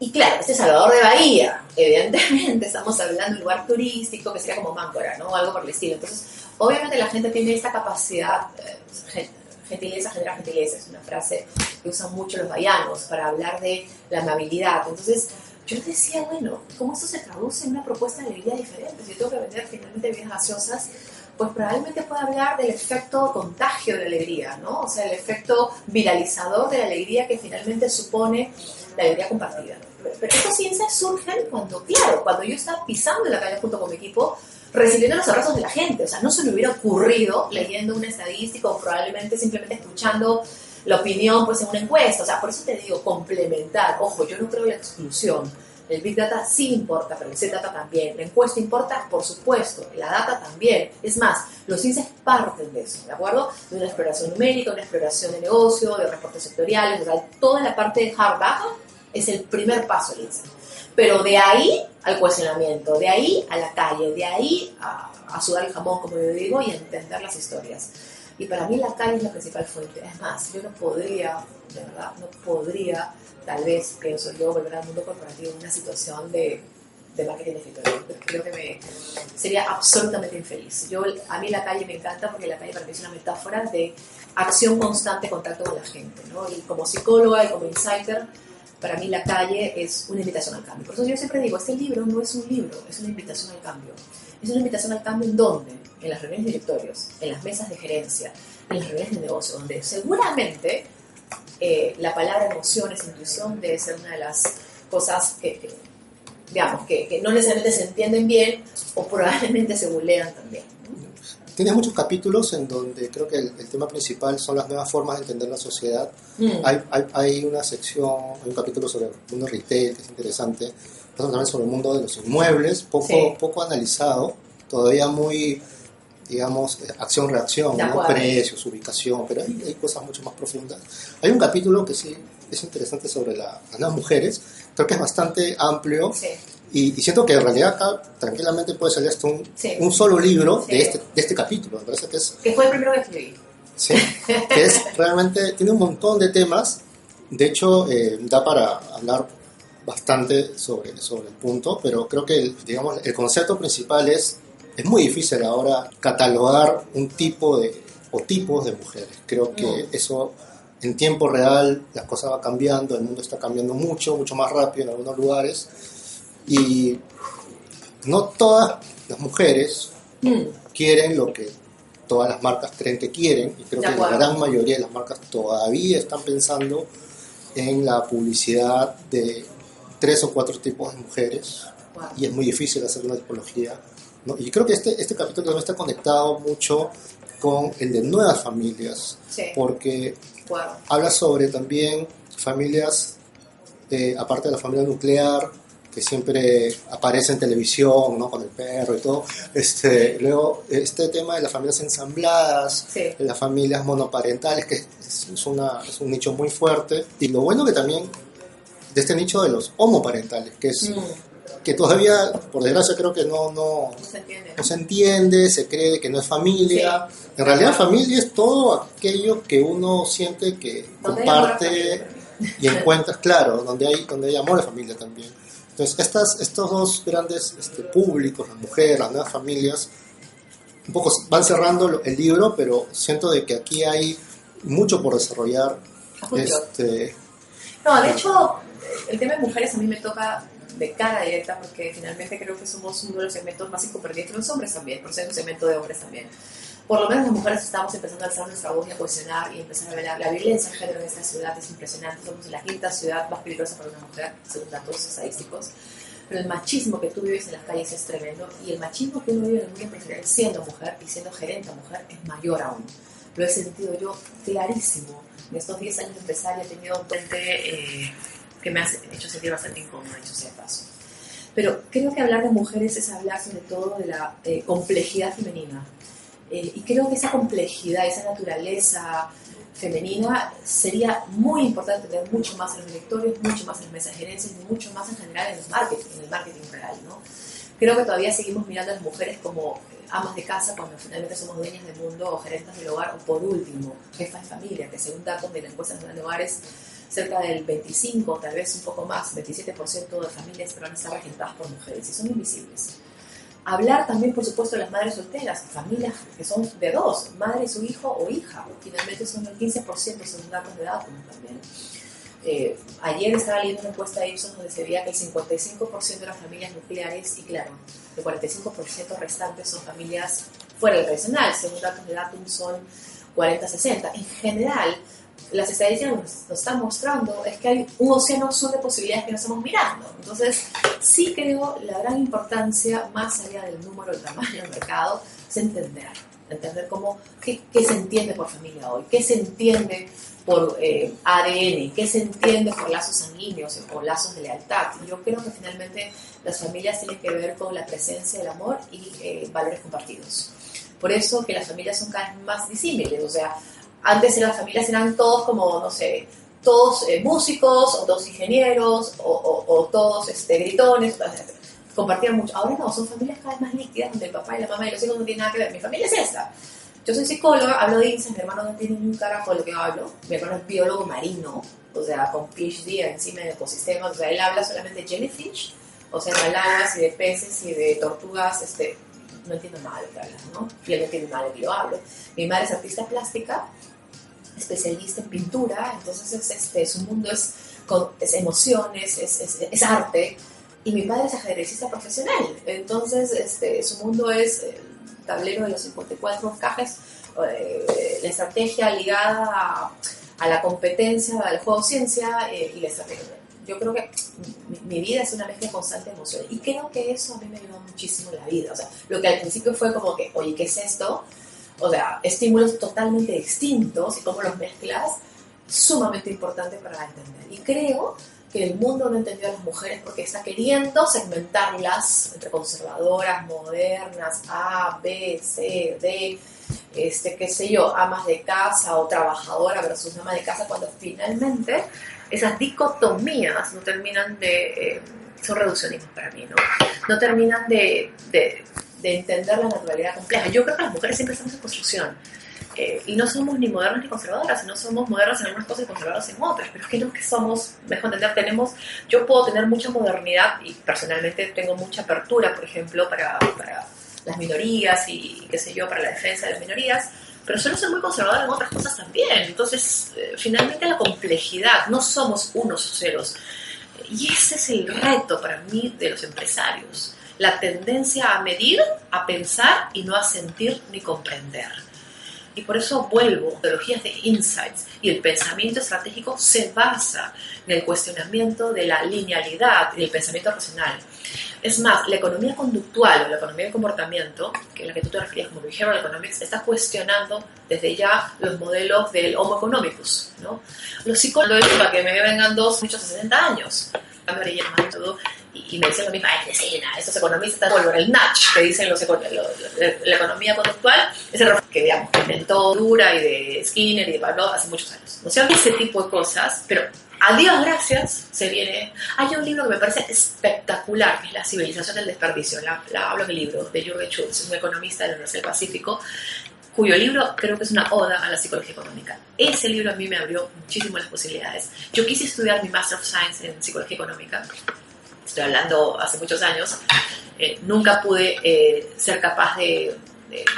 Y claro, este es Salvador de Bahía, evidentemente estamos hablando de un lugar turístico que sería como Máncora, ¿no? Algo por el estilo. Entonces, obviamente la gente tiene esta capacidad, eh, gentileza genera gentileza, es una frase que usan mucho los bahianos para hablar de la amabilidad. Entonces, yo decía, bueno, ¿cómo esto se traduce en una propuesta de alegría diferente? Si yo tengo que vender finalmente bebidas gaseosas, pues probablemente pueda hablar del efecto contagio de alegría, ¿no? O sea, el efecto viralizador de la alegría que finalmente supone la alegría compartida. Pero estos ciencias surgen cuando, claro, cuando yo estaba pisando en la calle junto con mi equipo, recibiendo los abrazos de la gente. O sea, no se me hubiera ocurrido leyendo una estadística o probablemente simplemente escuchando la opinión pues en una encuesta. O sea, por eso te digo, complementar. Ojo, yo no creo en la exclusión. El Big Data sí importa, pero el Big Data también. La encuesta importa, por supuesto. La data también. Es más, los índices parten de eso, ¿de acuerdo? De una exploración numérica, una exploración de negocio, de reportes sectoriales. O toda la parte de hard data es el primer paso insight. Pero de ahí al cuestionamiento, de ahí a la calle, de ahí a, a sudar el jamón, como yo digo, y a entender las historias. Y para mí la calle es la principal fuente. Es más, yo no podría, de verdad, no podría, tal vez, pienso yo, volver al mundo corporativo en una situación de, de marketing escritorio. Creo que me sería absolutamente infeliz. Yo, a mí la calle me encanta porque la calle para mí es una metáfora de acción constante, contacto con la gente. ¿no? Y como psicóloga y como insider, para mí la calle es una invitación al cambio. Por eso yo siempre digo, este libro no es un libro, es una invitación al cambio. Es una invitación al cambio en dónde? en las reuniones de directorios, en las mesas de gerencia, en las reuniones de negocio, donde seguramente eh, la palabra emociones, intuición debe ser una de las cosas que, digamos, que, no necesariamente se entienden bien o probablemente se bulean también. Tienes muchos capítulos en donde creo que el, tema principal son las nuevas formas de entender la sociedad. Mm. Hay, hay, hay, una sección, hay un capítulo sobre el mundo retail que es interesante, también sobre el mundo de los inmuebles, poco, poco analizado, todavía muy digamos, acción-reacción, precios, ubicación, pero hay, cosas mucho más profundas. Hay un capítulo que sí es interesante sobre la, las mujeres, creo que es bastante amplio y, siento que en realidad acá tranquilamente puede salir hasta un, un solo libro de, este, de este capítulo, me parece que es... Que fue el primero que escribí. Sí, que es realmente, tiene un montón de temas, de hecho eh, da para hablar bastante sobre, sobre el punto, pero creo que el, digamos, el concepto principal es es muy difícil ahora catalogar un tipo de o tipos de mujeres. Creo que mm. eso en tiempo real las cosas van cambiando, el mundo está cambiando mucho, mucho más rápido en algunos lugares y no todas las mujeres mm. quieren lo que todas las marcas creen que quieren y creo que la gran mayoría de las marcas todavía están pensando en la publicidad de tres o cuatro tipos de mujeres y es muy difícil hacer una tipología y creo que este, este capítulo también está conectado mucho con el de nuevas familias, porque habla sobre también familias, eh, aparte de la familia nuclear, que siempre aparece en televisión, ¿no? Con el perro y todo. Este, luego, este tema de las familias ensambladas, Sí. de las familias monoparentales, que es, una, es un nicho muy fuerte. Y lo bueno que también de este nicho de los homoparentales, que es Mm, que todavía, por desgracia, creo que no, no, no se entiende. no se entiende, se cree que no es familia. En realidad familia es todo aquello que uno siente que comparte y encuentras, claro, donde hay, donde hay amor a familia también. Entonces, estas, estos dos grandes este, públicos, las mujeres, las nuevas familias, un poco van cerrando el libro, pero siento de que aquí hay mucho por desarrollar. Este, No, de hecho, el tema de mujeres a mí me toca de cara directa porque finalmente creo que somos uno de los segmentos más incomprendidos, los hombres también, por ser un segmento de hombres también. Por lo menos las mujeres estamos empezando a alzar nuestra voz y a cuestionar y empezar a ver la, violencia de género en esta ciudad es impresionante. Somos la quinta ciudad más peligrosa para una mujer, según datos estadísticos. Pero el machismo que tú vives en las calles es tremendo y el machismo que uno vive en el mundo empresarial siendo mujer y siendo gerente mujer es mayor aún. Lo he sentido yo clarísimo. En estos 10 años de empresaria he tenido un puente eh, que me ha hecho sentir bastante incómoda, dicho sea paso. Pero creo que hablar de mujeres es hablar sobre todo de la eh, complejidad femenina. Eh, y creo que esa complejidad, esa naturaleza femenina sería muy importante tener mucho más en los directorios, mucho más en las mesas de gerencia y mucho más en general en el marketing, en el marketing real, ¿no? Creo que todavía seguimos mirando a las mujeres como eh, amas de casa cuando finalmente somos dueñas del mundo o gerentes del hogar o por último, jefas de familia, que según datos de la encuesta nacional de hogares, cerca del 25, tal vez un poco más, 27% de familias peruanas están regentadas por mujeres y son invisibles. Hablar también, por supuesto, de las madres solteras, familias que son de dos, madre y su hijo o hija, finalmente son el 15% según datos de datos también. Eh, ayer estaba leyendo una encuesta de Ipsos donde se veía que el 55% de las familias nucleares, y claro, el 45% restantes son familias fuera del tradicional, según datos de Datum son 40-60. En general, las estadísticas nos, nos están mostrando es que hay un océano azul de posibilidades que no estamos mirando. Entonces, sí creo la gran importancia, más allá del número, del tamaño del mercado, es entender. Entender cómo, qué, qué se entiende por familia hoy, qué se entiende por eh, ADN, qué se entiende por lazos sanguíneos o lazos de lealtad. Yo creo que finalmente las familias tienen que ver con la presencia del amor y eh, valores compartidos. Por eso que las familias son cada vez más disímiles, o sea, antes las familias eran todos como, no sé, todos eh, músicos, o todos ingenieros, o, o, o todos este, gritones, compartían mucho. Ahora no, son familias cada vez más líquidas, donde el papá y la mamá y los hijos no tienen nada que ver. Mi familia es esta. Yo soy psicóloga, hablo de INSA, mi hermano no tiene un carajo de lo que hablo. Mi hermano es biólogo marino, o sea, con PhD encima de ecosistemas, o sea, él habla solamente de jellyfish, o sea, de algas y de peces y de tortugas, este, no entiendo nada de lo que ¿no? Y él no entiende nada de lo que yo hablo. Mi madre es artista plástica, especialista en pintura, entonces es, este, su mundo es, es emociones, es, es, es, arte, y mi padre es ajedrecista profesional, entonces este, su mundo es el tablero de los 54 cajes, eh, la estrategia ligada a, a, la competencia, al juego ciencia eh, y la estrategia. Yo creo que mi, vida es una mezcla constante de emociones y creo que eso a mí me ayudó muchísimo en la vida. O sea, lo que al principio fue como que, oye, ¿qué es esto? O sea, estímulos totalmente distintos y cómo los mezclas, sumamente importante para entender. Y creo que el mundo no entendió a las mujeres porque está queriendo segmentarlas entre conservadoras, modernas, A, B, C, D, este, qué sé yo, amas de casa o trabajadora versus ama de casa, cuando finalmente esas dicotomías no terminan de... Eh, son reduccionismos para mí, ¿no? No terminan de de entender la naturalidad compleja. Yo creo que las mujeres siempre estamos en construcción. Eh, y no somos ni modernas ni conservadoras, sino somos modernas en algunas cosas y conservadoras en otras. Pero es que no que somos, mejor entender, tenemos, yo puedo tener mucha modernidad y personalmente tengo mucha apertura, por ejemplo, para, para las minorías y qué sé yo, para la defensa de las minorías, pero suelo ser muy conservadora en otras cosas también. Entonces, eh, finalmente la complejidad, no somos unos o ceros. Y ese es el reto para mí de los empresarios la tendencia a medir, a pensar y no a sentir ni comprender. Y por eso vuelvo, teologías de insights y el pensamiento estratégico se basa en el cuestionamiento de la linealidad y del pensamiento racional. Es más, la economía conductual o la economía del comportamiento, que es la que tú te referías como behavioral economics, está cuestionando desde ya los modelos del homo economicus. ¿no? Los psicólogos, para que me vengan dos, muchos 60 años, todo, y, me dicen lo mismo, ay, escena, estos economistas están el Natch, que dicen los, la economía conductual, es el que, digamos, que inventó Dura y de Skinner y de Pablo hace muchos años. ¿No sea, ese tipo de cosas, pero a Dios gracias se viene... Hay un libro que me parece espectacular, que es La civilización del desperdicio, la, hablo en el libro, de Jürgen Schultz, un economista de la Universidad del Pacífico, cuyo libro creo que es una oda a la psicología económica. Ese libro a mí me abrió muchísimo las posibilidades. Yo quise estudiar mi Master of Science en psicología económica estoy hablando hace muchos años, eh, nunca pude eh, ser capaz de,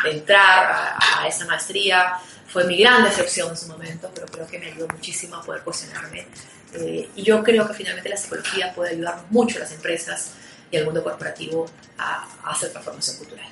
entrar a, esa maestría. Fue mi gran decepción en su momento, pero creo que me ayudó muchísimo a poder cuestionarme. Eh, y yo creo que finalmente la psicología puede ayudar mucho a las empresas y al mundo corporativo a, a hacer transformación cultural.